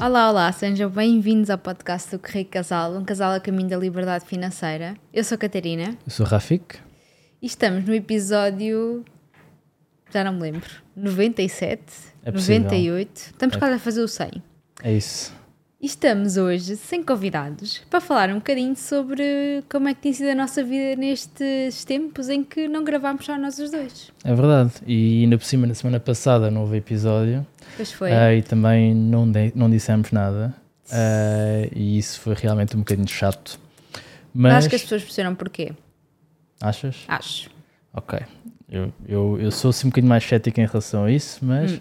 Olá, olá, sejam bem-vindos ao podcast do Correio Casal, um casal a caminho da liberdade financeira. Eu sou a Catarina Eu sou o Rafik. e estamos no episódio. Já não me lembro. 97, É possível. 98. Estamos É. quase a fazer o 100. É isso. Estamos hoje sem convidados para falar um bocadinho sobre como é que tem sido a nossa vida nestes tempos em que não gravámos só nós os dois. É verdade. E ainda por cima, na semana passada não houve episódio Pois foi. ah, e também não, de- não dissemos nada. Ah, e isso foi realmente um bocadinho chato. Mas. Acho que as pessoas perceberam porquê. Achas? Acho. Ok. Eu, eu, eu sou assim um bocadinho mais cético em relação a isso, mas, Hum.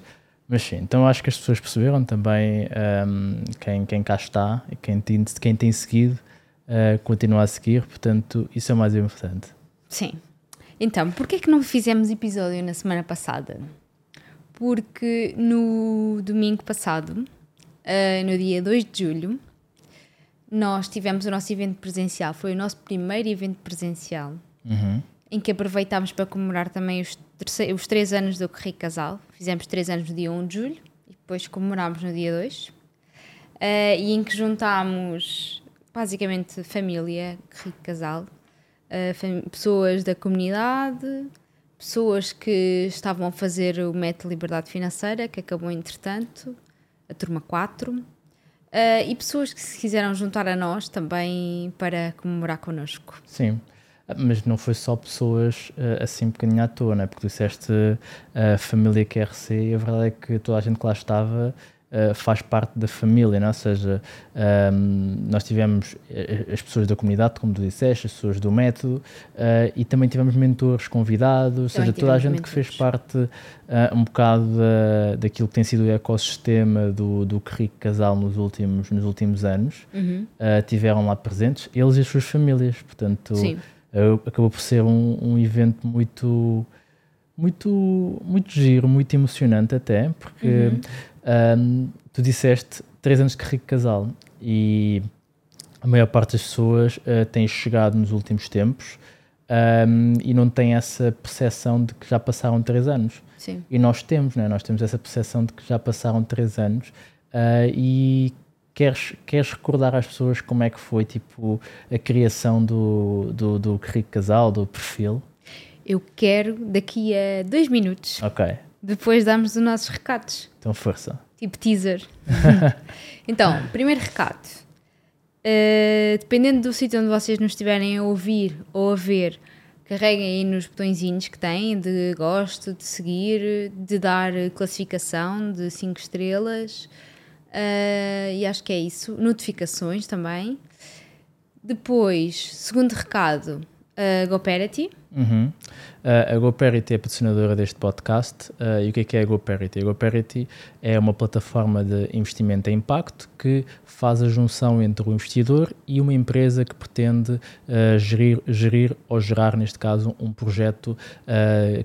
Mas sim. Então acho que as pessoas perceberam também ahm, quem, quem cá está e quem tem, quem tem seguido ah, continua a seguir. Portanto, isso é o mais importante. Sim. Então, porquê é que não fizemos episódio na semana passada? Porque no domingo passado, eh, no dia 2 de julho, nós tivemos o nosso evento presencial. Foi o nosso primeiro evento presencial, Uhum. Em que aproveitámos para comemorar também os, os três anos do Correio Casal. Fizemos três anos no dia 1 de julho e depois comemorámos no dia 2. Eh, e em que juntámos basicamente família, Correio Casal, fam- pessoas da comunidade, pessoas que estavam a fazer o método Liberdade Financeira, que acabou entretanto, a turma 4, eh, e pessoas que se quiseram juntar a nós também para comemorar connosco. Sim, mas não foi só pessoas ah, assim um bocadinho à toa, não é? Porque disseste a família QRC e a verdade é que toda a gente que lá estava ah, faz parte da família, não é? Ou seja, ahm, nós tivemos eh, as pessoas da comunidade, como tu disseste, as pessoas do método e também tivemos mentores convidados, ou seja, toda a gente que fez mentores. parte um bocado da, daquilo que tem sido o ecossistema do, do Rico Casal nos últimos, nos últimos anos. Uhum. Uh, tiveram lá presentes, eles e as suas famílias. Portanto, Sim. Uh, acabou por ser um, um evento muito, muito, muito giro, muito emocionante até, porque Uhum. um, tu disseste três anos de rico casal e a maior parte das pessoas uh, tem chegado nos últimos tempos um, e não tem essa percepção de que já passaram três anos. Sim. E nós temos, né? nós temos essa percepção de que já passaram três anos ah, e queres, queres recordar às pessoas como é que foi tipo, a criação do, do, do Rico Casal, do perfil? Eu quero daqui a dois minutos, Ok, depois darmos os nossos recados. então força. Tipo teaser. então, primeiro recado. Uh, dependendo do sítio onde vocês nos estiverem a ouvir ou a ver, carreguem aí nos botõezinhos que têm de gosto, de seguir, de dar classificação de 5 estrelas. Uh, e acho que é isso. Notificações também. Depois, segundo recado, a GoParity. Uhum. Uh, a GoParity é a patrocinadora deste podcast. Uh, e o que é que é a GoParity? A GoParity é uma plataforma de investimento em impacto que faz a junção entre o investidor e uma empresa que pretende uh, gerir, gerir ou gerar, neste caso, um projeto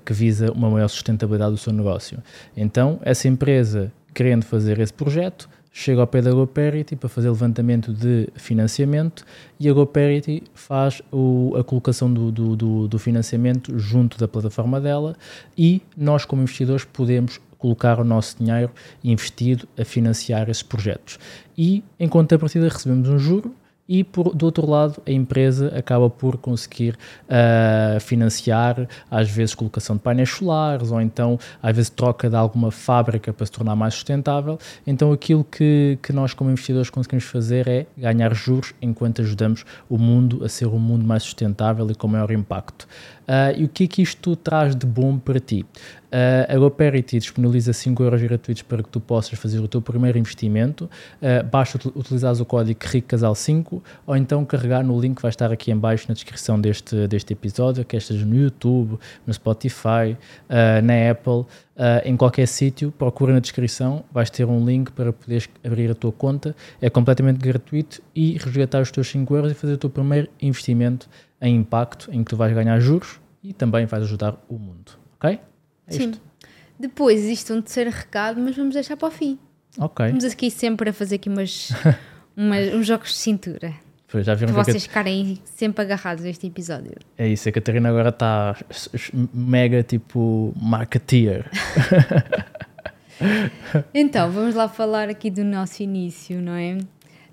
que visa uma maior sustentabilidade do seu negócio. Então, essa empresa, querendo fazer esse projeto, chega ao pé da GoParity para fazer levantamento de financiamento e a GoParity faz o, a colocação do, do, do, do financiamento junto da plataforma dela e nós, como investidores, podemos colocar o nosso dinheiro investido a financiar esses projetos. E, em contrapartida, recebemos um juro e por, do outro lado a empresa acaba por conseguir uh, financiar às vezes colocação de painéis solares ou então às vezes troca de alguma fábrica para se tornar mais sustentável. Então aquilo que, que nós como investidores conseguimos fazer é ganhar juros enquanto ajudamos o mundo a ser um mundo mais sustentável e com maior impacto uh, e o que é que isto traz de bom para ti? Uh, a GoParity disponibiliza 5 euros gratuitos para que tu possas fazer o teu primeiro investimento. Uh, basta utilizar o código RICCASAL5 ou então carregar no link que vai estar aqui em baixo na descrição deste, deste episódio, quer esteja no YouTube, no Spotify, uh, na Apple, em qualquer sítio, procura na descrição, vais ter um link para poderes abrir a tua conta. É completamente gratuito e resgatar os teus 5 euros e fazer o teu primeiro investimento em impacto, em que tu vais ganhar juros e também vais ajudar o mundo, ok? É Sim. isto. Depois existe um terceiro recado, mas vamos deixar para o fim. Ok. Estamos aqui sempre a fazer aqui umas, umas- uns jogos de cintura. Pois, já viram Para vocês ficarem sempre agarrados a este episódio. É isso, a Catarina agora está mega tipo marketeer. Então, vamos lá falar aqui do nosso início, não é?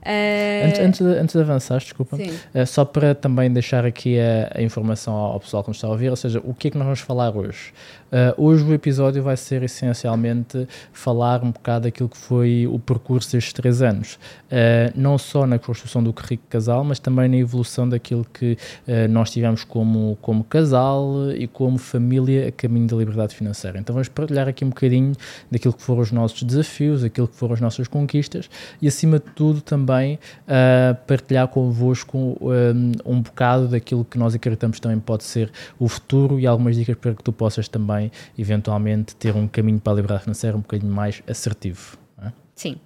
Uh, antes, antes, de, antes de avançar, desculpa, uh, só para também deixar aqui a, a, informação ao pessoal que nos está a ouvir, ou seja, o que é que nós vamos falar hoje? Uh, hoje o episódio vai ser essencialmente falar um bocado daquilo que foi o percurso destes três anos, uh, não só na construção do currículo casal, mas também na evolução daquilo que uh, nós tivemos como, como casal e como família a caminho da liberdade financeira. Então vamos partilhar aqui um bocadinho daquilo que foram os nossos desafios, aquilo que foram as nossas conquistas e acima de tudo também partilhar convosco um, um bocado daquilo que nós acreditamos também pode ser o futuro e algumas dicas para que tu possas também também, eventualmente, ter um caminho para a liberdade financeira um bocadinho mais assertivo. É? Sim.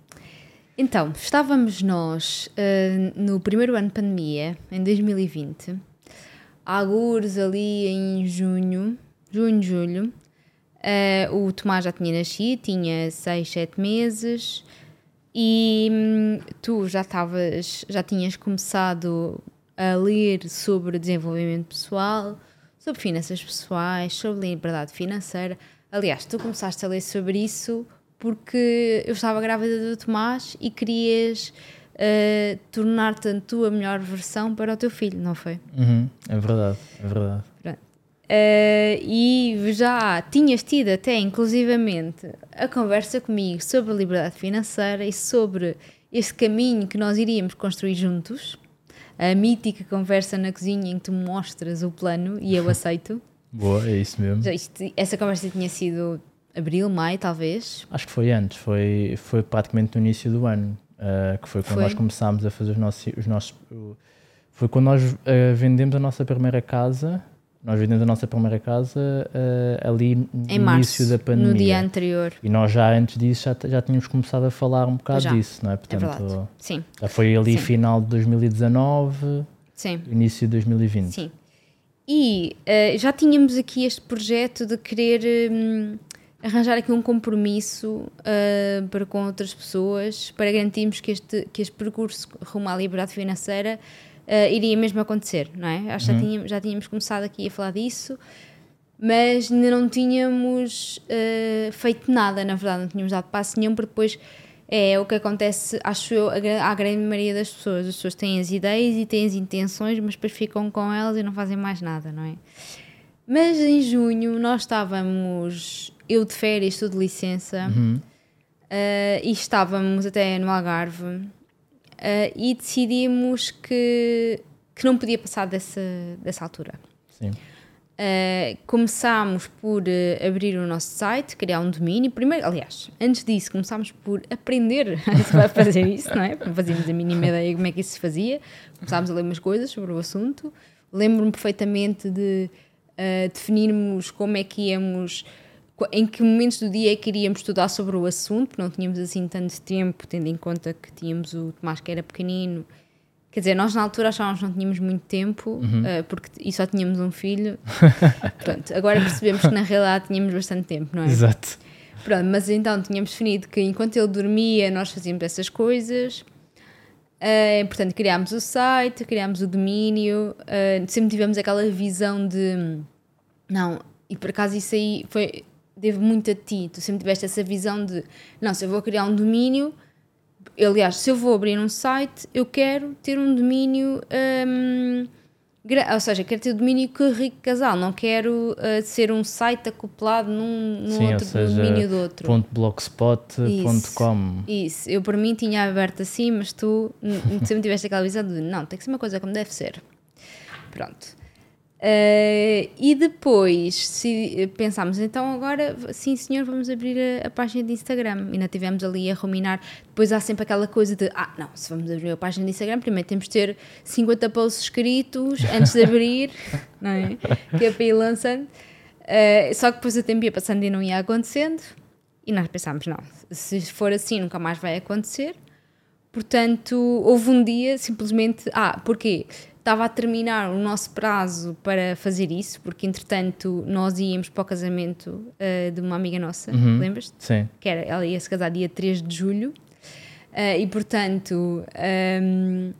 Então, estávamos nós uh, no primeiro ano de pandemia, em 2020, algures ali em junho, junho, julho. Uh, o Tomás já tinha nascido, tinha 6, 7 meses e hum, tu já estavas, já tinhas começado a ler sobre desenvolvimento pessoal, sobre finanças pessoais, sobre liberdade financeira. Aliás, tu começaste a ler sobre isso porque eu estava grávida do Tomás e querias uh, tornar-te a tua melhor versão para o teu filho, não foi? Uhum, é verdade, é verdade. Uh, e já tinhas tido até inclusivamente a conversa comigo sobre a liberdade financeira e sobre esse caminho que nós iríamos construir juntos a mítica conversa na cozinha em que tu mostras o plano e eu aceito. Boa, é isso mesmo. Isto, essa conversa tinha sido abril, maio, talvez? Acho que foi antes, foi, foi praticamente no início do ano, uh, que foi quando foi. nós começámos a fazer os nossos. Os nossos foi quando nós uh, vendemos a nossa primeira casa nós vendemos a nossa primeira casa uh, ali no início março, da pandemia. No dia anterior. E nós já antes disso já, já tínhamos começado a falar um bocado já. disso, não é? é Portanto, é Sim. Já foi ali Sim. final de 2019, Sim. início de 2020. Sim. E uh, já tínhamos aqui este projeto de querer um, arranjar aqui um compromisso uh, para com outras pessoas, para garantirmos que este, que este percurso rumo à liberdade financeira uh, iria mesmo acontecer, não é? Acho que uhum. já, tínhamos, já tínhamos começado aqui a falar disso, mas ainda não tínhamos uh, feito nada, na verdade, não tínhamos dado passo nenhum, porque depois é o que acontece, acho eu, à grande maioria das pessoas. As pessoas têm as ideias e têm as intenções, mas depois ficam com elas e não fazem mais nada, não é? Mas em junho nós estávamos, eu de férias, tu de licença, uhum. uh, e estávamos até no Algarve uh, e decidimos que, que não podia passar dessa, dessa altura. Sim. Uh, começámos por uh, abrir o nosso site, criar um domínio. Primeiro, aliás, antes disso, começámos por aprender a fazer isso, não é? Fazíamos a mínima ideia como é que isso se fazia. Começámos a ler umas coisas sobre o assunto. Lembro-me perfeitamente de uh, definirmos como é que íamos em que momentos do dia é que iríamos estudar sobre o assunto, não tínhamos assim tanto tempo, tendo em conta que tínhamos o Tomás que era pequenino. Quer dizer, nós na altura achávamos que não tínhamos muito tempo, uhum. uh, porque e só tínhamos um filho. Pronto, agora percebemos que na realidade tínhamos bastante tempo, não é? Exato. Pronto, mas então tínhamos definido que enquanto ele dormia nós fazíamos essas coisas. Uh, portanto, criámos o site, criámos o domínio, uh, sempre tivemos aquela visão de. Não, e por acaso isso aí foi devo muito a ti. Tu sempre tiveste essa visão de, não, se eu vou criar um domínio, aliás, se eu vou abrir um site, eu quero ter um domínio. Um, ou seja, quero ter o domínio que rico casal, não quero uh, ser um site acoplado num, num Sim, outro seja, domínio do outro. .blogspot.com isso, isso, eu por mim tinha aberto assim, mas tu sempre tiveste aquela visão de não, tem que ser uma coisa como deve ser. Pronto. Uh, e depois se pensámos, então agora sim senhor, vamos abrir a, a, página de Instagram. E ainda tivemos ali a ruminar. Depois há sempre aquela coisa de ah, não, se vamos abrir a página de Instagram, primeiro temos de ter 50 posts escritos antes de abrir, não é? Que é para ir lançando. Uh, só que depois o tempo ia passando e não ia acontecendo. E nós pensámos, não, se for assim nunca mais vai acontecer. Portanto, houve um dia simplesmente. Ah, porquê? Estava a terminar o nosso prazo para fazer isso, porque entretanto nós íamos para o casamento uh, de uma amiga nossa, uhum. lembras-te? Sim. Que era, ela ia se casar dia 3 de julho uh, e portanto um, ehm,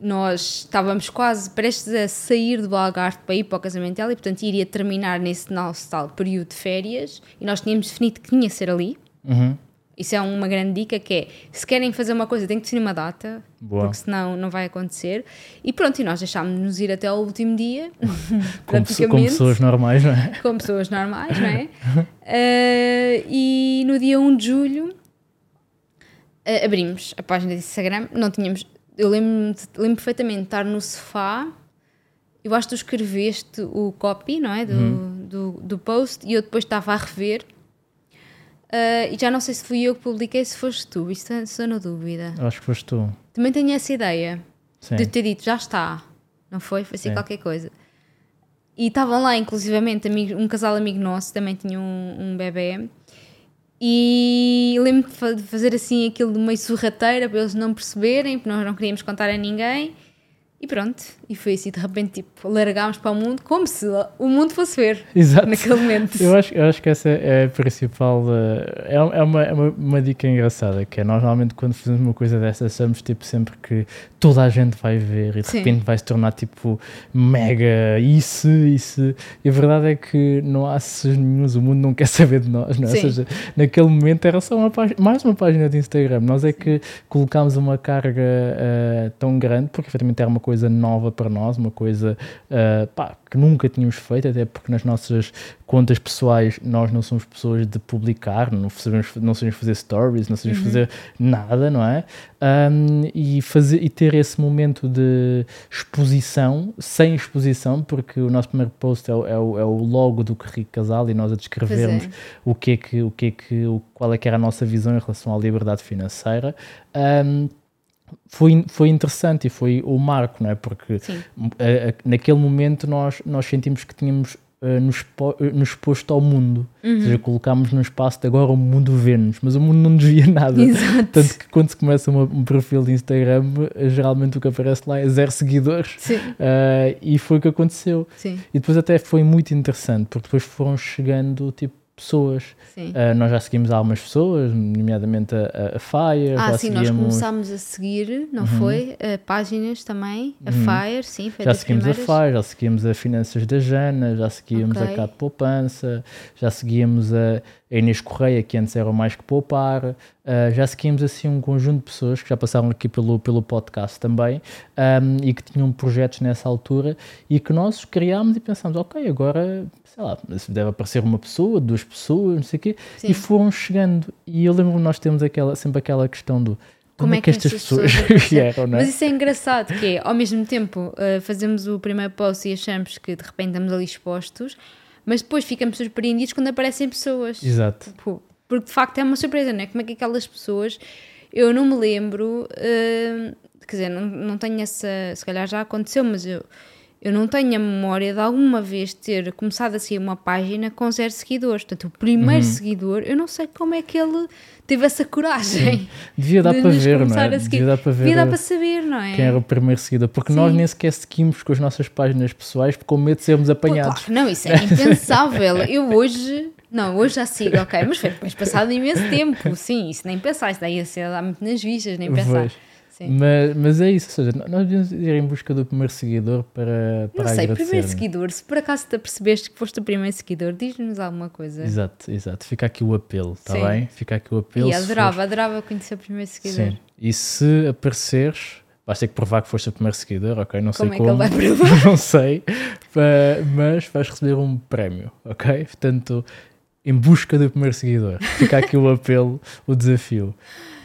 nós estávamos quase prestes a sair do Algarve para ir para o casamento dela e portanto iria terminar nesse nosso tal período de férias e nós tínhamos definido que tinha ser ali. Uhum. Isso é uma grande dica que é, se querem fazer uma coisa, tem que definir uma data, Boa. porque senão não vai acontecer. E pronto, e nós deixámos-nos ir até ao último dia, Como, pe- como pessoas normais, não é? como pessoas normais, não é? Eh, e no dia 1 de julho eh, abrimos a página de Instagram, não tínhamos, eu lembro, lembro perfeitamente de estar no sofá, eu acho que tu escreveste o copy, não é? Do, Uhum. do, do post, e eu depois estava a rever. Eh, e já não sei se fui eu que publiquei, se foste tu, isto estou na dúvida. Acho que foste tu. Também tenho essa ideia Sim. de ter dito já está, não foi? Foi assim É. qualquer coisa. E estavam lá, inclusivamente, um casal amigo nosso também tinha um, um bebê. E lembro de fa- de fazer assim aquilo de meio sorrateira para eles não perceberem, porque nós não queríamos contar a ninguém. E pronto, e foi assim, de repente, tipo, largámos para o mundo como se o mundo fosse ver Exato. naquele momento. Eu acho, eu acho que essa é a principal. eh, É, é, uma, é uma, uma dica engraçada, que é nós normalmente quando fazemos uma coisa dessa achamos tipo sempre que toda a gente vai ver e de Sim. repente vai se tornar tipo mega isso, isso. E a verdade é que não há acessos nenhums, o mundo não quer saber de nós, não é? Ou seja, naquele momento era só uma página, mais uma página de Instagram. Nós é que colocámos uma carga eh, tão grande, porque efetivamente era uma coisa nova para nós, uma coisa eh, pá, que nunca tínhamos feito, até porque nas nossas contas pessoais nós não somos pessoas de publicar, não sabemos, não sabemos fazer stories, não sabemos fazer nada, não é? Um, e, fazer, e ter esse momento de exposição, sem exposição, porque o nosso primeiro post é, o- é o, é o logo do Rico Casal e nós a descrevermos Pois o que é que, o que é que, o, qual é que era a nossa visão em relação à liberdade financeira. Um, foi, foi interessante e foi o marco, não é? Porque a- a- naquele momento nós, nós sentimos que tínhamos eh, nos, eh, nos exposto ao mundo. Uhum. Ou seja, colocámos num espaço de agora o mundo vê-nos, mas o mundo não nos via nada. Exato. Tanto que quando se começa uma- um perfil de Instagram, eh, geralmente o que aparece lá é zero seguidores. Sim, Eh, e foi o que aconteceu. sim, E depois até foi muito interessante, porque depois foram chegando tipo pessoas. Uh, nós já seguimos algumas pessoas, nomeadamente a, a- a Fire, Ah, já sim, nós seguíamos, começámos a seguir, não foi? Uh, páginas também, a Uhum. Fire, sim, foi já seguimos a primeiras. Fire, já seguíamos a Finanças da Jana, já seguíamos Ok. a de Poupança, já seguíamos a, a Inês Correia, que antes era o Mais Que Poupar, uh, já seguíamos assim um conjunto de pessoas que já passaram aqui pelo, pelo podcast também um, e que tinham projetos nessa altura e que nós criámos e pensámos, ok, agora, sei lá, deve aparecer uma pessoa, duas pessoas, não sei o quê, Sim. e foram chegando. E eu lembro que nós temos aquela, sempre aquela questão do como, é que estas pessoas, apareceram? vieram, não é? Mas isso é engraçado, que é, ao mesmo tempo, uh, fazemos o primeiro post e achamos que de repente estamos ali expostos, mas depois ficamos surpreendidos quando aparecem pessoas. Exato. Pô, Porque de facto é uma surpresa, não é? Como é que aquelas pessoas. Eu não me lembro, uh, quer dizer, não, não tenho essa. Se calhar já aconteceu, mas eu, eu não tenho a memória de alguma vez ter começado a seguir uma página com zero seguidores. Portanto, o primeiro Uhum. seguidor, eu não sei como é que ele teve essa coragem. Devia dar de para ver, não é? Devia dar para ver Devia dar para saber, não é? quem era o primeiro seguidor, porque Sim. nós nem sequer seguimos com as nossas páginas pessoais com medo de sermos Pô, apanhados. claro, não, isso é impensável. Eu hoje. Não, hoje já sigo, ok, mas foi depois passado imenso tempo. Sim, isso nem pensar, isso daí ia ser lá muito nas vistas, nem pensar. Mas, mas é isso, ou seja, nós devemos ir em busca do primeiro seguidor para, para Não sei, primeiro não é? seguidor, se por acaso te apercebeste que foste o primeiro seguidor, diz-nos alguma coisa. Exato, exato. Fica aqui o apelo, está bem? Fica aqui o apelo. E adorava, adorava conhecer o primeiro seguidor. Sim. E se apareceres, vais ter que provar que foste o primeiro seguidor, ok? Não sei Como é que como. ele vai provar? não sei, mas vais receber um prémio, ok? Portanto, em busca do primeiro seguidor. Fica aqui o apelo, o desafio.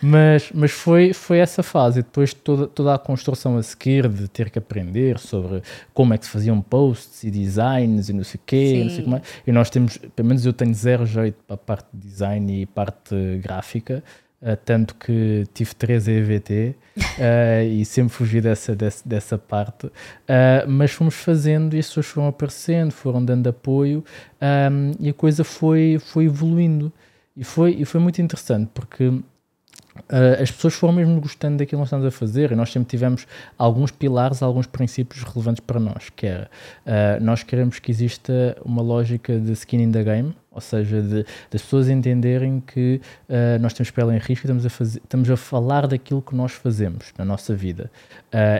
Mas, mas foi, foi essa fase, e depois toda, toda a construção a seguir de ter que aprender sobre como é que se faziam posts e designs e não sei o quê, não sei como é. E nós temos, pelo menos eu tenho zero jeito para a parte de design e parte gráfica, eh, tanto que tive três EVT eh, e sempre fugi dessa, dessa, dessa parte. Uh, mas fomos fazendo e as pessoas foram aparecendo, foram dando apoio um, e a coisa foi, foi evoluindo. E foi, e foi muito interessante porque Uh, as pessoas foram mesmo gostando daquilo que nós estamos a fazer e nós sempre tivemos alguns pilares, alguns princípios relevantes para nós, que era, uh, nós queremos que exista uma lógica de skin in the game, ou seja, de, das pessoas entenderem que uh, nós temos pele em risco e estamos a, fazer, estamos a falar daquilo que nós fazemos na nossa vida.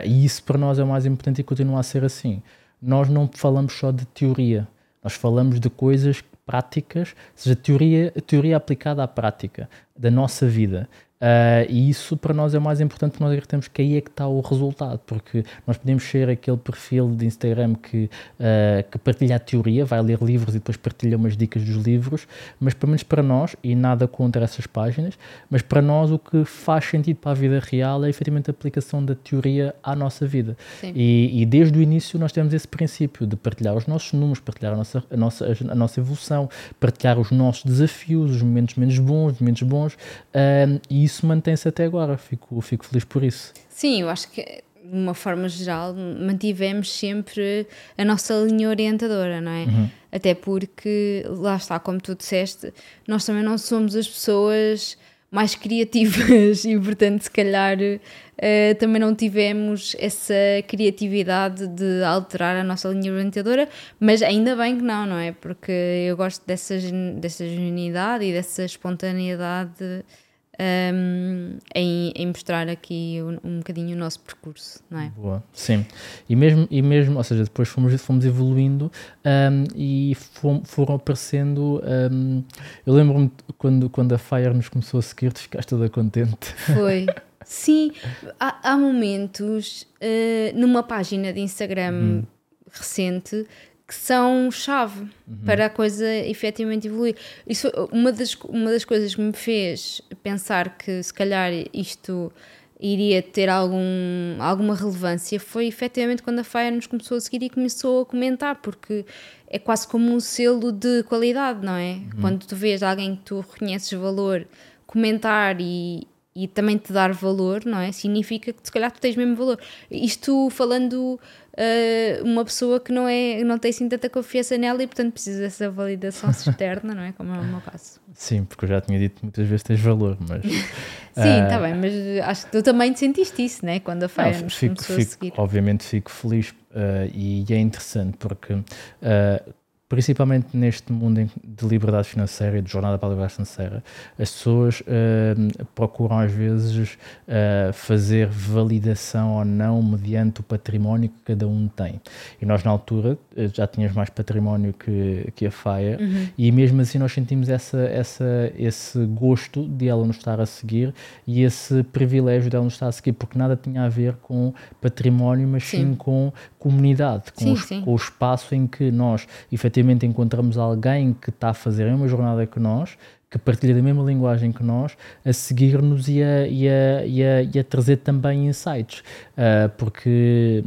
E isso para nós é o mais importante e continua a ser assim. Nós não falamos só de teoria, nós falamos de coisas práticas, ou seja, teoria, teoria aplicada à prática da nossa vida. Uh, e isso para nós é o mais importante porque nós acreditamos que aí é que está o resultado, porque nós podemos ser aquele perfil de Instagram que, uh, que partilha a teoria, vai ler livros e depois partilha umas dicas dos livros, mas pelo menos para nós, e nada contra essas páginas, mas para nós o que faz sentido para a vida real é efetivamente a aplicação da teoria à nossa vida. E, e, desde o início nós temos esse princípio de partilhar os nossos números, partilhar a nossa, a nossa, a nossa evolução, partilhar os nossos desafios, os momentos menos bons, os momentos bons, uh, e isso mantém-se até agora. Fico, fico feliz por isso. Sim, eu acho que de uma forma geral mantivemos sempre a nossa linha orientadora, não é? Uhum. Até porque, lá está, como tu disseste, nós também não somos as pessoas mais criativas e, portanto, se calhar uh, também não tivemos essa criatividade de alterar a nossa linha orientadora, mas ainda bem que não, não é? Porque eu gosto dessa, dessa genuinidade e dessa espontaneidade um, em, em, mostrar aqui um, um bocadinho o nosso percurso, não é? Boa, sim. E mesmo, e mesmo ou seja, depois fomos, fomos evoluindo um, e fom, foram aparecendo. eu lembro-me quando, quando a Fire nos começou a seguir, tu ficaste toda contente. Foi. Sim, há, há momentos uh, numa página de Instagram hum. recente que são chave uhum. para a coisa efetivamente evoluir. Isso, uma, das, uma das coisas que me fez pensar que se calhar isto iria ter algum, alguma relevância foi efetivamente quando a Fire nos começou a seguir e começou a comentar, porque é quase como um selo de qualidade, não é? Uhum. Quando tu vês alguém que tu reconheces valor comentar e, e também te dar valor, não é? Significa que se calhar tu tens mesmo valor. Isto falando uh, uma pessoa que não, é, não tem assim tanta confiança nela e, portanto, precisa dessa validação externa, não é? Como é o meu caso. Sim, porque eu já tinha dito muitas vezes tens valor, mas. Sim, está uh, bem, mas acho que tu também sentiste isso, né? Quando a Faia nos fico, começou fico, a seguir. Obviamente fico feliz uh, e é interessante porque principalmente neste mundo de liberdade financeira e de jornada para a liberdade financeira, as pessoas uh, procuram às vezes uh, fazer validação ou não mediante o património que cada um tem. E nós, na altura, eh, já tínhamos mais património que, que a FAIA, uhum. e mesmo assim nós sentimos essa, essa, esse gosto de ela nos estar a seguir e esse privilégio dela nos estar a seguir, porque nada tinha a ver com património, mas sim, sim com comunidade, com, sim, os, com o espaço em que nós efetivamente encontramos alguém que está a fazer a mesma jornada que nós, que partilha da mesma linguagem que nós, a seguir-nos e a, e, a, e, a, e a trazer também insights. Uh, porque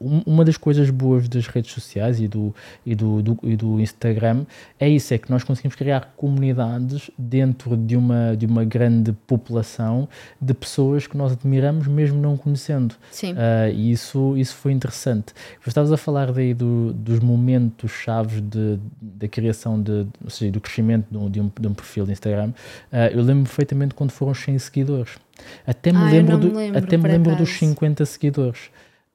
uma das coisas boas das redes sociais e do, e, do, do, e do Instagram é isso, é que nós conseguimos criar comunidades dentro de uma, de uma grande população de pessoas que nós admiramos mesmo não conhecendo. Sim. Uh, e isso, isso foi interessante. Estavas a falar daí do, dos momentos chaves de, da criação, de, ou seja, do crescimento de um, de um de um perfil de Instagram, uh, eu lembro perfeitamente quando foram 100 seguidores. Até me, ah, lembro, do, lembro, até me lembro dos 50 seguidores.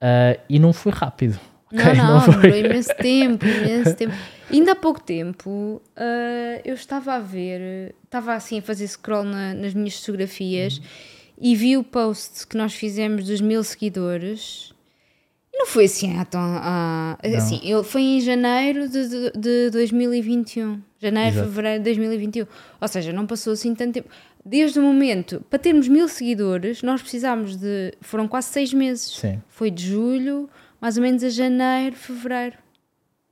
Uh, e não foi rápido. Okay? Não, não, não foi... imenso tempo, imenso tempo. Ainda há pouco tempo uh, eu estava a ver, estava assim a fazer scroll na, nas minhas fotografias uhum. e vi o post que nós fizemos dos mil seguidores não foi assim há tão. assim, eu, foi em janeiro de, de, de 2021. Janeiro, Exato. fevereiro de 2021. Ou seja, não passou assim tanto tempo. Desde o momento, para termos mil seguidores, nós precisámos de. Foram quase seis meses. Sim. Foi de julho, mais ou menos a janeiro, fevereiro.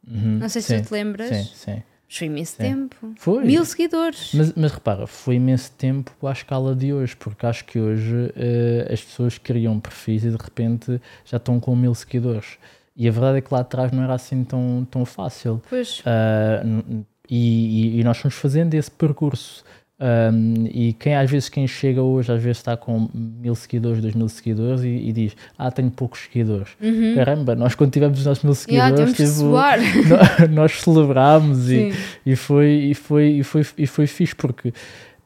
Uhum. Não sei sim. se tu te lembras. Sim, sim. Mas foi imenso Sim. tempo. Foi. Mil seguidores. Mas, mas, repara, foi imenso tempo à escala de hoje, porque acho que hoje uh, as pessoas criam perfis e de repente já estão com mil seguidores. E a verdade é que lá atrás não era assim tão, tão fácil. Pois. Uh, e, e, e, nós fomos fazendo esse percurso. Um, e quem às vezes quem chega hoje às vezes está com mil seguidores, dois mil seguidores e, e diz ah tenho poucos seguidores. Uhum. caramba, nós quando tivemos os nossos mil seguidores yeah, tipo, nós, nós celebrámos e, e, foi, e, foi, e, foi, e foi fixe porque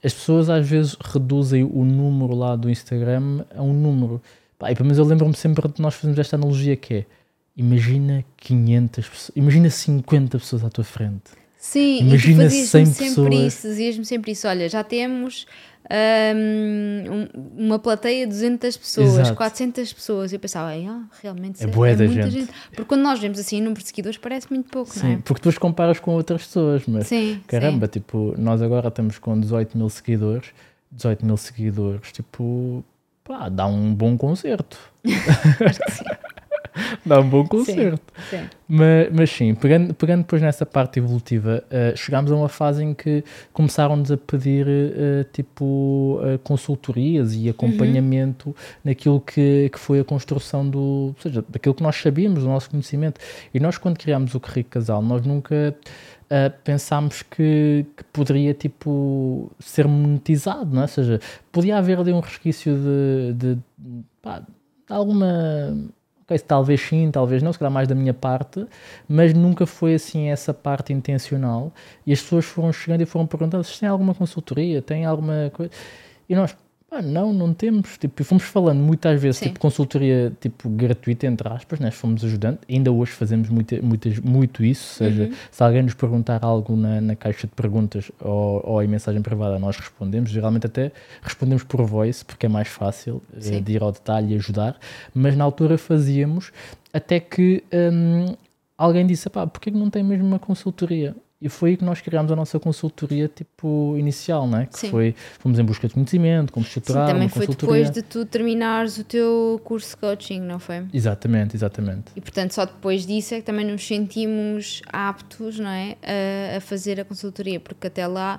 as pessoas às vezes reduzem o número lá do Instagram a um número. Pá, e pelo menos eu lembro-me sempre de nós fazermos esta analogia que é imagina 500 pessoas, imagina 50 pessoas à tua frente Sim, Imagina e tu fazias-me 100 sempre pessoas. isso, dizias-me sempre isso. Olha, já temos hum, um- uma plateia de 200 pessoas, Exato. 400 pessoas. Eu pensava, "Ai, ah, realmente É isso bué da muita gente." Porque quando nós vemos assim número de seguidores parece muito pouco, Sim, não porque depois comparas com outras pessoas, mas é? Sim, caramba, tipo, nós agora estamos com 18 mil seguidores, 18 mil seguidores, tipo, pá, dá um bom concerto. Acho que sim. Dá um bom concerto. sim. sim. Mas, mas sim, pegando, pegando depois nessa parte evolutiva, eh, chegámos a uma fase em que começaram-nos a pedir eh, tipo eh, consultorias e acompanhamento naquilo que, que foi a construção do, ou seja, daquilo que nós sabíamos, do nosso conhecimento. E nós, quando criámos o Carrico Casal, nós nunca eh, pensámos que, que poderia tipo ser monetizado, não é? Ou seja, podia haver ali um resquício de, de pá, alguma Talvez sim, talvez não, se calhar mais da minha parte, mas nunca foi assim essa parte intencional. E as pessoas foram chegando e foram perguntando se têm alguma consultoria, tem alguma coisa. E nós, pá, não, não temos. Tipo, fomos falando muitas vezes, Sim. tipo, consultoria tipo, gratuita, entre aspas, nós fomos ajudando. Ainda hoje fazemos muita, muitas, muito isso, ou seja, se alguém nos perguntar algo na, na caixa de perguntas ou, ou em mensagem privada, nós respondemos. Geralmente até respondemos por voice, porque é mais fácil eh, de ir ao detalhe e ajudar. Mas na altura fazíamos até que hum, alguém disse: pá, porquê que não tem mesmo uma consultoria? E foi aí que nós criámos a nossa consultoria tipo inicial, né? Que Sim. foi, fomos em busca de conhecimento, como Sim, estruturar também uma foi depois de tu terminares o teu curso de coaching, não foi? Exatamente, exatamente. E portanto, só depois disso é que também nos sentimos aptos não é, a, a fazer a consultoria, porque até lá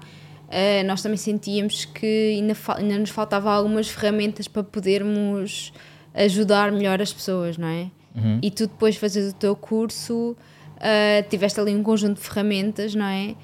eh, nós também sentíamos que ainda, ainda nos faltava algumas ferramentas para podermos ajudar melhor as pessoas, não é? Uhum. E tu depois fazes o teu curso, eh, tiveste ali um conjunto de ferramentas, não é?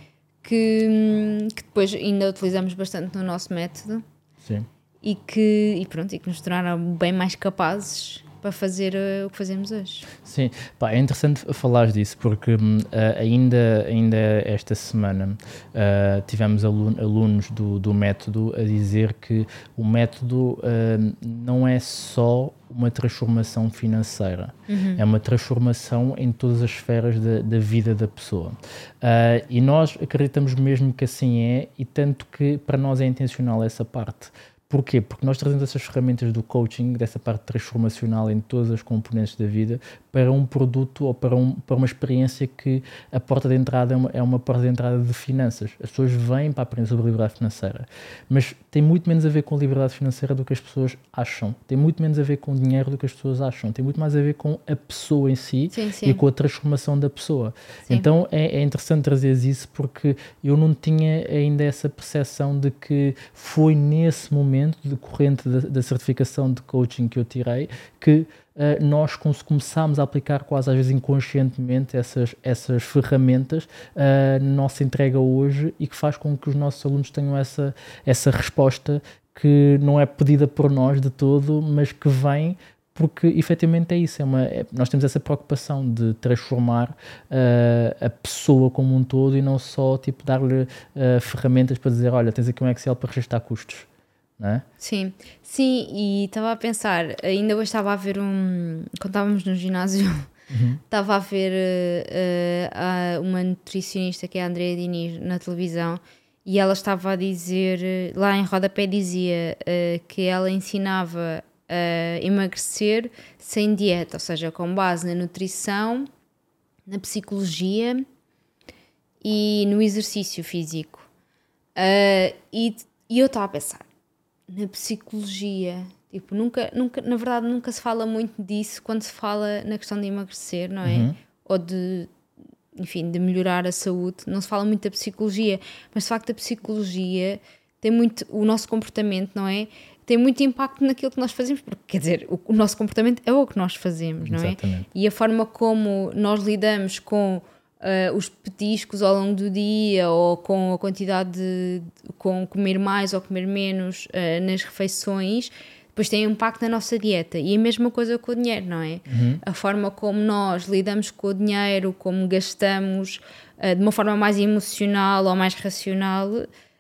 Que, que depois ainda utilizamos bastante no nosso método Sim. e que, e pronto, e que nos tornaram bem mais capazes para fazer eh, o que fazemos hoje. Sim, pá, é interessante falar disso porque hum, ah, ainda, ainda esta semana ah, tivemos alun- alunos do, do método a dizer que o método ah, não é só uma transformação financeira, é uma transformação em todas as esferas da, da vida da pessoa. E nós acreditamos mesmo que assim é, e tanto que para nós é intencional essa parte. Porquê? Porque nós trazemos essas ferramentas do coaching, dessa parte transformacional em todas as componentes da vida, para um produto ou para, um, para uma experiência que a porta de entrada é uma, é uma porta de entrada de finanças. As pessoas vêm para aprender sobre liberdade financeira, mas tem muito menos a ver com liberdade financeira do que as pessoas acham. Tem muito menos a ver com dinheiro do que as pessoas acham. Tem muito mais a ver com a pessoa em si Sim, sim. e com a transformação da pessoa. Sim. Então é, é interessante trazer isso porque eu não tinha ainda essa percepção de que foi nesse momento decorrente da, da certificação de coaching que eu tirei que eh, nós começámos a aplicar quase às vezes inconscientemente essas, essas ferramentas eh, na nossa entrega hoje e que faz com que os nossos alunos tenham essa, essa resposta que não é pedida por nós de todo, mas que vem porque efetivamente é isso, é uma, é- nós temos essa preocupação de transformar eh, a pessoa como um todo e não só tipo dar-lhe eh, ferramentas para dizer, olha, tens aqui um Excel para registrar custos, não é? Sim, sim, e estava a pensar, ainda hoje estava a ver um. Quando estávamos no ginásio, estava a ver eh, eh, a- uma nutricionista que é a Andrea Diniz na televisão e ela estava a dizer, eh, lá em rodapé dizia eh, que ela ensinava a emagrecer sem dieta, ou seja, com base na nutrição, na psicologia e no exercício físico. Ah, e, e eu estava a pensar, na psicologia, tipo, nunca, nunca, na verdade, nunca se fala muito disso quando se fala na questão de emagrecer, não é? Ou de, enfim, de melhorar a saúde. Não se fala muito da psicologia, mas de facto a psicologia tem muito, o nosso comportamento, não é? Tem muito impacto naquilo que nós fazemos, porque quer dizer, o, o nosso comportamento é o que nós fazemos, não é? Exatamente. E a forma como nós lidamos com ah, os petiscos ao longo do dia ou com a quantidade de, com comer mais ou comer menos ah, nas refeições depois tem impacto na nossa dieta e a mesma coisa com o dinheiro, não é? A forma como nós lidamos com o dinheiro, como gastamos ah, de uma forma mais emocional ou mais racional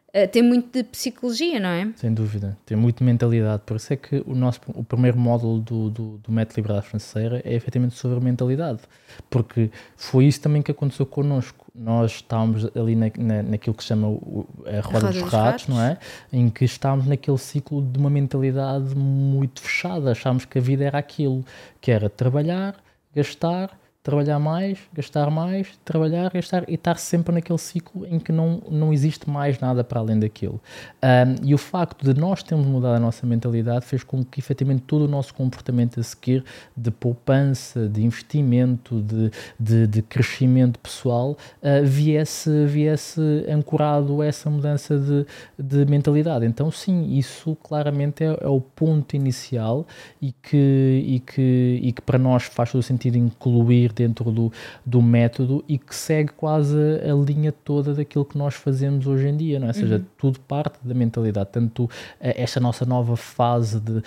Uh, tem muito de psicologia, não é? Sem dúvida, tem muito de mentalidade. Por isso é que o nosso o primeiro módulo do, do, do método de liberdade financeira é efetivamente sobre mentalidade, porque foi isso também que aconteceu connosco. Nós estávamos ali na, na, naquilo que se chama a roda, a roda dos, dos ratos, ratos, não é? Em que estávamos naquele ciclo de uma mentalidade muito fechada. Achámos que a vida era aquilo, que era trabalhar, gastar trabalhar mais, gastar mais, trabalhar, gastar e estar sempre naquele ciclo em que não, não existe mais nada para além daquilo. Um, e o facto de nós termos mudado a nossa mentalidade fez com que efetivamente todo o nosso comportamento a seguir de poupança, de investimento, de, de, de crescimento pessoal uh, viesse, viesse ancorado a essa mudança de, de mentalidade. Então, sim, isso claramente é, é o ponto inicial e que, e, que, e que para nós faz todo sentido incluir dentro do, do método e que segue quase a linha toda daquilo que nós fazemos hoje em dia, não é? Ou seja, uhum. tudo parte da mentalidade, tanto eh, esta nossa nova fase de,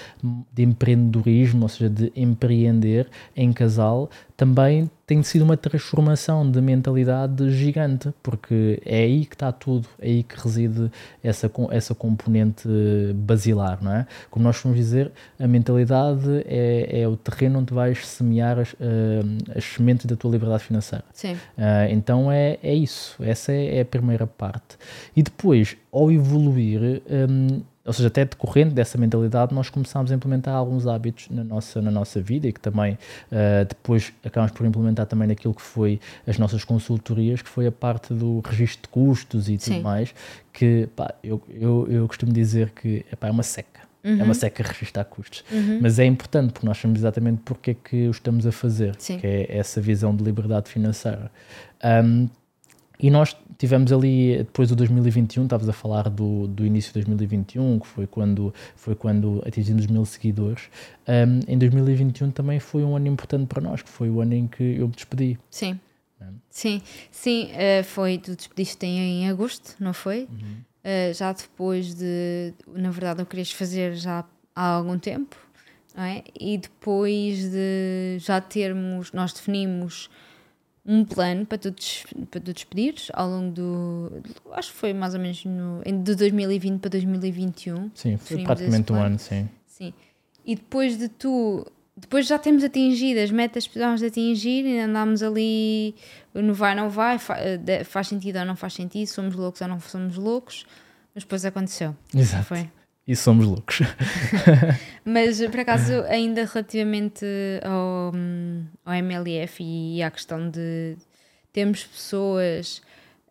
de empreendedorismo, ou seja, de empreender em casal, também tem sido uma transformação de mentalidade gigante, porque é aí que está tudo, é aí que reside essa, essa componente basilar, não é? Como nós vamos dizer, a mentalidade é, é o terreno onde vais semear as, uh, as sementes da tua liberdade financeira. Sim. Uh, então é, é isso, essa é, é, a primeira parte. E depois, ao evoluir, um, ou seja, até decorrente dessa mentalidade, nós começámos a implementar alguns hábitos na nossa, na nossa vida e que também uh, depois acabamos por implementar também naquilo que foi as nossas consultorias, que foi a parte do registro de custos e tudo Sim. mais, que pá, eu, eu, eu costumo dizer que epá, é uma seca. Uhum. É uma uhum. seca registrar custos. Uhum. Mas é importante porque nós sabemos exatamente porque é que o estamos a fazer, Sim. que é essa visão de liberdade financeira. Um, e nós tivemos ali, depois do 2021, estavas a falar do, do início de 2021, que foi quando, foi quando atingimos mil seguidores. Um, em 2021 também foi um ano importante para nós, que foi o ano em que eu me despedi. Sim. É. Sim, sim, uh, foi, tu despediste em, em agosto, não foi? Uhum. Uh, já depois de, na verdade, eu querias fazer já há algum tempo, não é? E depois de já termos, nós definimos um plano para tu, para tu despedires ao longo do. Acho que foi mais ou menos no, de 2020 para 2021. Sim, foi praticamente um ano, sim. Sim. E depois de tu. Depois já temos atingido as metas que precisávamos atingir e andámos ali no vai, não vai, faz sentido ou não faz sentido, somos loucos ou não somos loucos, mas depois aconteceu. Exato. Foi e somos loucos. Mas por acaso, ainda relativamente ao, ao MLF e à questão de termos pessoas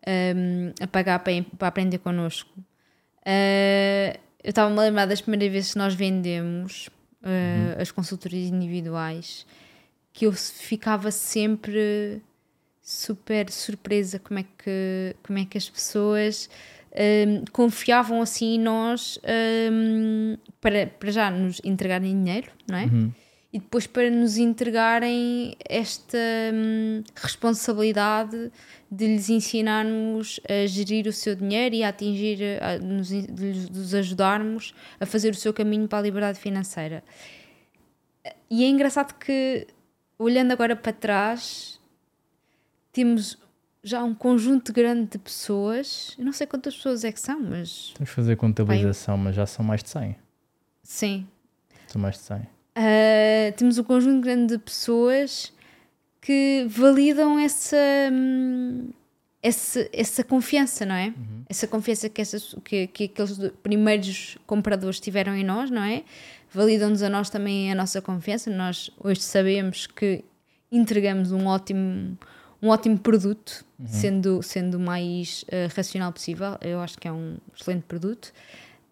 um, a pagar para, para aprender connosco, uh, eu estava-me a lembrar das primeiras vezes que nós vendemos uh, uhum. as consultorias individuais que eu ficava sempre super surpresa como é que, como é que as pessoas um, confiavam assim em nós um, para, para já nos entregarem dinheiro, não é? Uhum. E depois para nos entregarem esta um, responsabilidade de lhes ensinarmos a gerir o seu dinheiro e a atingir, a nos, de nos ajudarmos a fazer o seu caminho para a liberdade financeira. E é engraçado que, olhando agora para trás, temos já um conjunto grande de pessoas. Eu não sei quantas pessoas é que são, mas. Temos que fazer contabilização, Pai... mas já são mais de 100. Sim. São mais de 100. Uh, ah, temos um conjunto grande de pessoas que validam essa. Hum, essa, essa confiança, não é? Uhum. Essa confiança que, essas, que, que aqueles primeiros compradores tiveram em nós, não é? Validam-nos a nós também a nossa confiança. Nós hoje sabemos que entregamos um ótimo um ótimo produto, uhum. sendo, sendo o mais uh, racional possível. Eu acho que é um excelente produto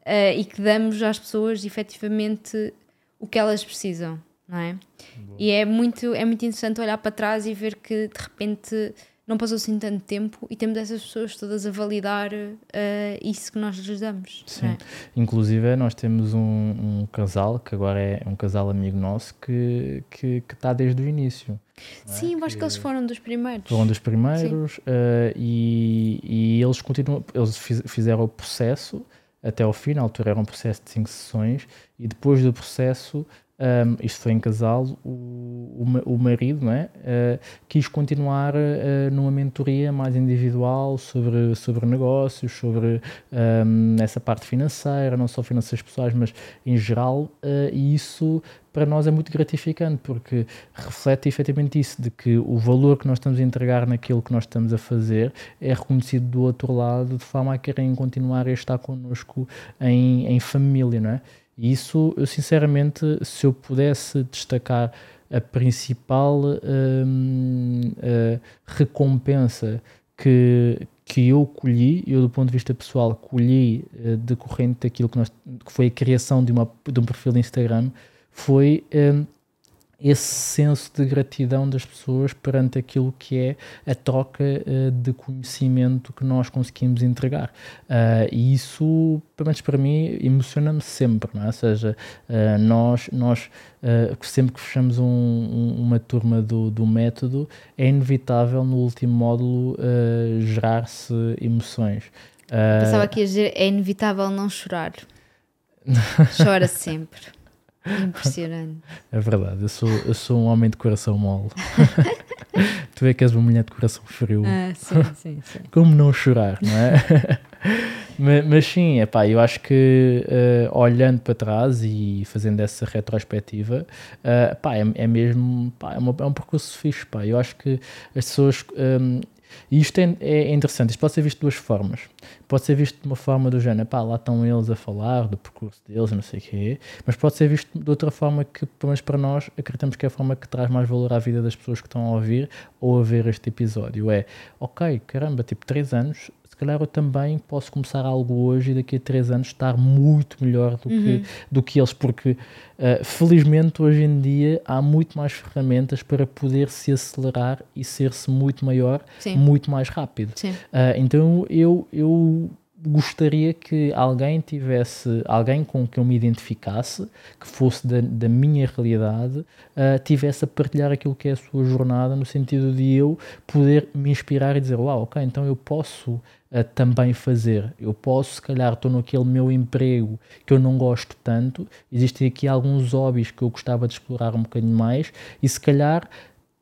uh, e que damos às pessoas efetivamente o que elas precisam, não é? Boa. E é muito, é muito interessante olhar para trás e ver que de repente não passou assim tanto tempo e temos essas pessoas todas a validar uh, isso que nós lhes damos. Sim, é? inclusive nós temos um, um, casal que agora é um casal amigo nosso que, que, que está desde o início. É? Sim, eu acho que, que eles foram dos primeiros. Foram dos primeiros uh, e, e eles continuam, eles fizeram o processo até ao fim, na altura era um processo de cinco sessões e depois do processo um, isto foi em casal, o, o, marido não é? Uh, quis continuar uh, numa mentoria mais individual sobre, sobre negócios, sobre um, essa parte financeira, não só finanças pessoais, mas em geral, uh, e isso para nós é muito gratificante porque reflete efetivamente isso, de que o valor que nós estamos a entregar naquilo que nós estamos a fazer é reconhecido do outro lado de forma a querem continuar a estar connosco em, em família, não é? E isso, eu sinceramente, se eu pudesse destacar a principal hum, recompensa que, que eu colhi, eu do ponto de vista pessoal colhi uh, decorrente daquilo que, nós, que foi a criação de, uma, de um perfil de Instagram, foi hum, esse senso de gratidão das pessoas perante aquilo que é a troca uh, de conhecimento que nós conseguimos entregar. Uh, e isso, pelo menos para mim, emociona-me sempre, não é? Ou seja, uh, nós, nós sempre que fechamos um, um, uma turma do, do método, é inevitável no último módulo gerar-se emoções. Pensava que ia dizer, é inevitável não chorar. Chora sempre. Impressionante. É verdade, eu sou, eu sou um homem de coração mole. tu é que és uma mulher de coração frio. Ah, sim, sim, sim. Como não chorar, não é? mas, mas, sim, epá, eu acho que uh, olhando para trás e fazendo essa retrospectiva, uh, epá, é, é mesmo pá, é, uma, é um percurso fixe. Pá. Eu acho que as pessoas. Um, e isto é, é, interessante, isto pode ser visto de duas formas. Pode ser visto de uma forma do género, pá, lá estão eles a falar do percurso deles, não sei o quê, mas pode ser visto de outra forma que, pelo menos para nós, acreditamos que é a forma que traz mais valor à vida das pessoas que estão a ouvir ou a ver este episódio. É, ok, caramba, tipo, três anos, calhar eu também posso começar algo hoje e daqui a três anos estar muito melhor do, uhum. que, do que eles, porque uh, felizmente hoje em dia há muito mais ferramentas para poder se acelerar e ser-se muito maior, Sim. muito mais rápido. Uh, então eu, eu gostaria que alguém tivesse, alguém com quem eu me identificasse, que fosse da, da minha realidade, uh, tivesse a partilhar aquilo que é a sua jornada, no sentido de eu poder me inspirar e dizer: Uau, ok, então eu posso uh, também fazer. Eu posso, se calhar, estou naquele meu emprego que eu não gosto tanto, existem aqui alguns hobbies que eu gostava de explorar um bocadinho mais, e se calhar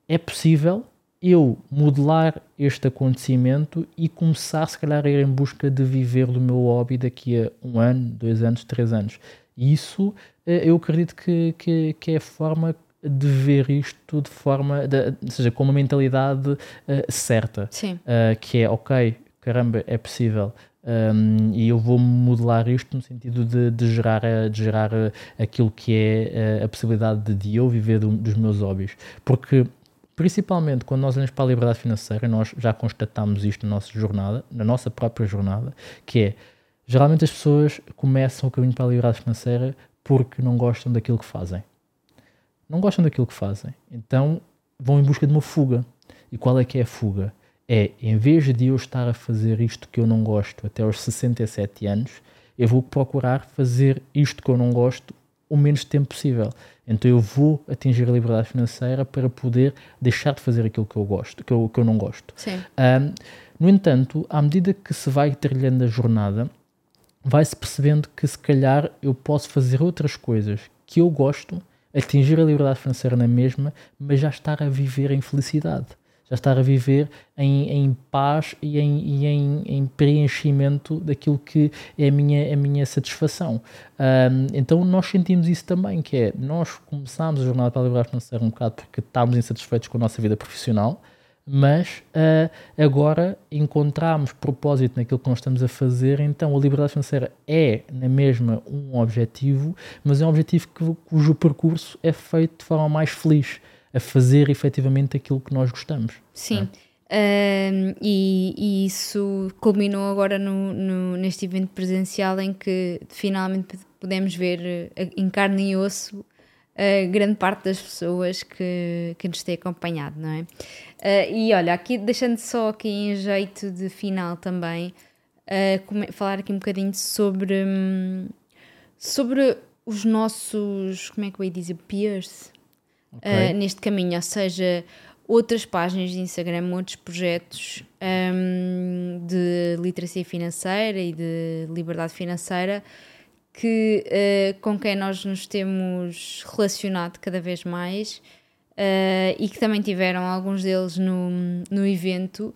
é possível eu modelar este acontecimento e começar, se calhar, a ir em busca de viver do meu hobby daqui a um ano, dois anos, três anos. E isso eh, eu acredito que, que, que é a forma de ver isto de forma, de, ou seja, com uma mentalidade uh, certa. Sim. Uh, que é, ok, caramba, é possível. Um, e eu vou modelar isto no sentido de, de gerar, de gerar aquilo que é a possibilidade de, de eu viver do, dos meus hobbies. Porque Principalmente quando nós olhamos para a liberdade financeira, nós já constatamos isto na nossa jornada, na nossa própria jornada, que é, geralmente as pessoas começam o caminho para a liberdade financeira porque não gostam daquilo que fazem. Não gostam daquilo que fazem. Então vão em busca de uma fuga. E qual é que é a fuga? É, em vez de eu estar a fazer isto que eu não gosto até aos 67 anos, eu vou procurar fazer isto que eu não gosto o menos tempo possível. Então eu vou atingir a liberdade financeira para poder deixar de fazer aquilo que eu gosto, que eu, que eu não gosto. Um, no entanto, à medida que se vai trilhando a jornada, vai-se percebendo que se calhar eu posso fazer outras coisas que eu gosto, atingir a liberdade financeira na mesma, mas já estar a viver em felicidade já estar a viver em, em paz e, em, e em, em, preenchimento daquilo que é a minha, a minha satisfação. Um, então nós sentimos isso também, que é, nós começámos a jornada para a liberdade financeira um bocado porque estávamos insatisfeitos com a nossa vida profissional, mas uh, agora encontramos propósito naquilo que nós estamos a fazer, então a liberdade financeira é, na mesma, um objetivo, mas é um objetivo que, cujo percurso é feito de forma mais feliz a fazer efetivamente aquilo que nós gostamos. Sim. É? Um, e, e, isso culminou agora no, no, neste evento presencial em que finalmente pudemos ver eh, em carne e osso a grande parte das pessoas que, que nos tem acompanhado, não é? Uh, e olha, aqui deixando só aqui em jeito de final também, uh, falar aqui um bocadinho sobre, um, sobre os nossos, como é que eu ia dizer, peers, okay. uh, neste caminho, ou seja, outras páginas de Instagram, outros projetos um, de literacia financeira e de liberdade financeira que, uh, com quem nós nos temos relacionado cada vez mais uh, e que também tiveram alguns deles no, no evento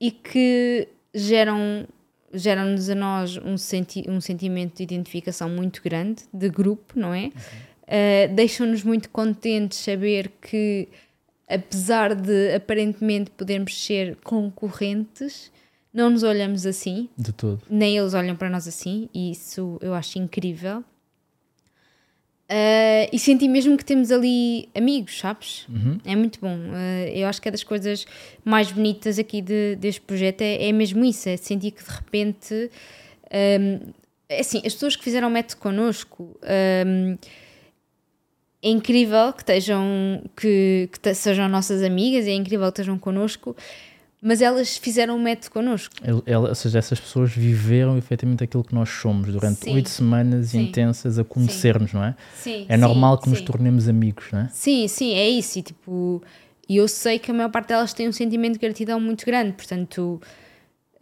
e que geram geram-nos a nós um, senti um sentimento de identificação muito grande, de grupo, não é? Uhum. Uh, Deixam-nos muito contentes saber que, apesar de aparentemente podermos ser concorrentes, não nos olhamos assim. De todo. Nem eles olham para nós assim, e isso eu acho incrível. Uh, e senti mesmo que temos ali amigos, sabes? Uhum. É muito bom. Uh, eu acho que é das coisas mais bonitas aqui de, deste projeto é, é mesmo isso, é sentir que de repente um, é assim, as pessoas que fizeram o método connosco um, é incrível que estejam que, que sejam nossas amigas, é incrível que estejam connosco, mas elas fizeram um método connosco. Ela, ou seja, essas pessoas viveram efetivamente aquilo que nós somos durante oito semanas sim. intensas a conhecer-nos, não é? Sim, é normal que nos tornemos amigos, não é? Sim, sim, é isso. E tipo, eu sei que a maior parte delas tem um sentimento de gratidão muito grande, portanto.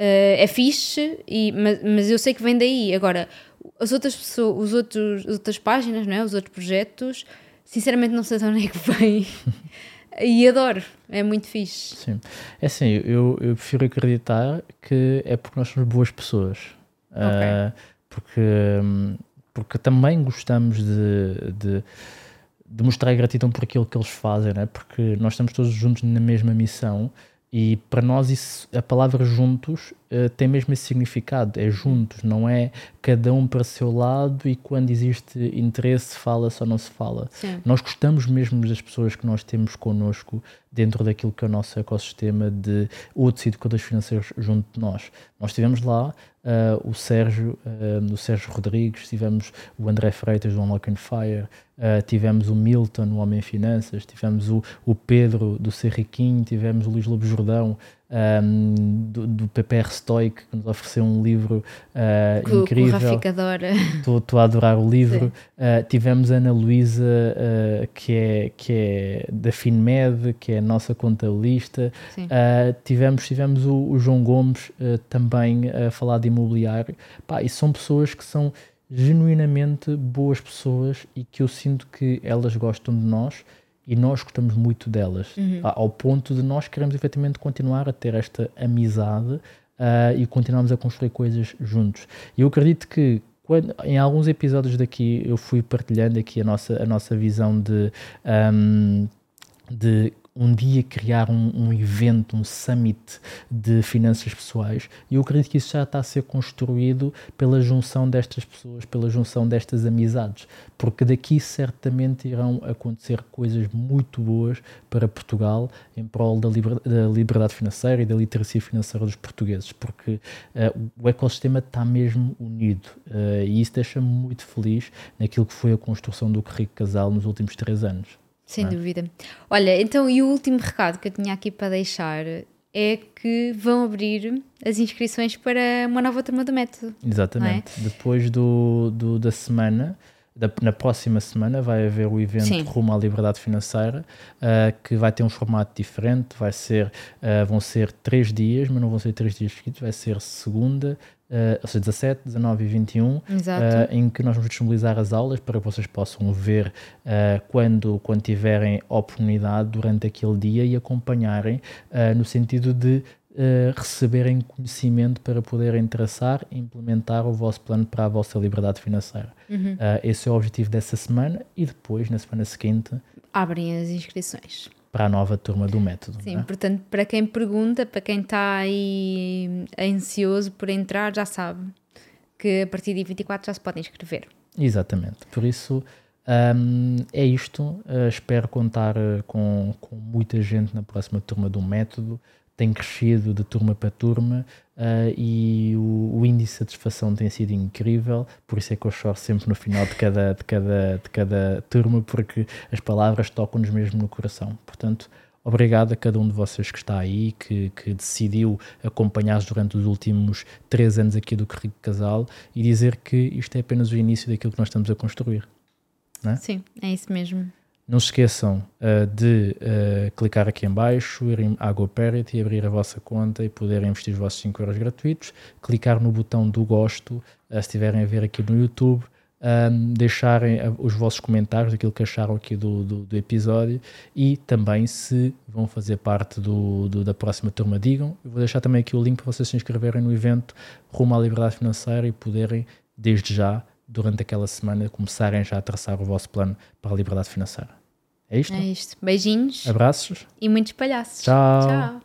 Uh, é fixe, e, mas, mas eu sei que vem daí. Agora, as outras pessoas, os outros, as outras páginas, não é? os outros projetos, sinceramente não sei de onde é que vem. E adoro, é muito fixe. Sim. É assim, eu, eu prefiro acreditar que é porque nós somos boas pessoas. Okay. Uh, porque, porque também gostamos de, de, de, mostrar gratidão por aquilo que eles fazem, né? porque nós estamos todos juntos na mesma missão e para nós isso, a palavra juntos uh, tem mesmo esse significado, é juntos, não é cada um para o seu lado e quando existe interesse fala-se ou não se fala. Sim. Nós gostamos mesmo das pessoas que nós temos connosco dentro daquilo que é o nosso ecossistema de outros educadores financeiros junto de nós. Nós estivemos lá, uh, o Sérgio, uh, Sérgio Rodrigues, tivemos o André Freitas do Unlock and Fire, uh, tivemos o Milton, o Homem Finanças, tivemos o, o Pedro do Serriquinho, tivemos o Luís Lobo Jordão, um, do, do PPR Stoic, que nos ofereceu um livro uh, incrível. Estou a adorar o livro. Uh, tivemos a Ana Luísa, uh, que, é, que é da FinMed, que é a nossa contabilista. tivemos tivemos o, o João Gomes também a falar de imobiliário. Pá, e são pessoas que são genuinamente boas pessoas e que eu sinto que elas gostam de nós e nós gostamos muito delas, uhum. ao ponto de nós queremos efetivamente continuar a ter esta amizade uh, e continuarmos a construir coisas juntos. E eu acredito que quando, em alguns episódios daqui eu fui partilhando aqui a nossa, a nossa visão de, um, de um dia criar um, um, evento, um summit de finanças pessoais, e eu acredito que isso já está a ser construído pela junção destas pessoas, pela junção destas amizades, porque daqui certamente irão acontecer coisas muito boas para Portugal em prol da, liber, da liberdade financeira e da literacia financeira dos portugueses, porque uh, o ecossistema está mesmo unido uh, e isso deixa-me muito feliz naquilo que foi a construção do Rico Casal nos últimos três anos. Sem é? dúvida. Olha, então, e o último recado que eu tinha aqui para deixar é que vão abrir as inscrições para uma nova turma do método. Exatamente. É? Depois do, do, da semana, da, na próxima semana, vai haver o evento Sim. Rumo à Liberdade Financeira, uh, que vai ter um formato diferente. Vai ser, uh, vão ser três dias, mas não vão ser três dias seguidos, vai ser segunda, Uh, ou seja, 17, 19 e 21, uh, em que nós vamos disponibilizar as aulas para que vocês possam ver uh, quando, quando tiverem oportunidade durante aquele dia e acompanharem no sentido de receberem conhecimento para poderem traçar e implementar o vosso plano para a vossa liberdade financeira. Uhum. esse é o objetivo dessa semana e depois, na semana seguinte, abrem as inscrições para a nova turma do método. Sim, é? portanto, para quem pergunta, para quem está aí ansioso por entrar, já sabe que a partir de 24 já se pode inscrever. Exatamente, por isso um, é isto. Uh, espero contar uh, com, com muita gente na próxima turma do método tem crescido de turma para turma uh, e o, o, índice de satisfação tem sido incrível, por isso é que eu choro sempre no final de cada, de cada, de cada turma, porque as palavras tocam-nos mesmo no coração. Portanto, obrigado a cada um de vocês que está aí, que, que decidiu acompanhar durante os últimos três anos aqui do Currículo Casal e dizer que isto é apenas o início daquilo que nós estamos a construir. É? Sim, é isso mesmo. Não se esqueçam uh, de uh, clicar aqui em baixo, irem à GoParity, abrir a vossa conta e poderem investir os vossos 5 euros gratuitos. Clicar no botão do gosto, uh, se estiverem a ver aqui no YouTube. Um, deixarem os vossos comentários, aquilo que acharam aqui do, do, do episódio e também se vão fazer parte do, do, da próxima turma, digam. Eu vou deixar também aqui o link para vocês se inscreverem no evento Rumo à Liberdade Financeira e poderem, desde já, durante aquela semana, começarem já a traçar o vosso plano para a liberdade financeira. É isto? É isto. Beijinhos. Abraços. E muitos palhaços. Tchau. Tchau.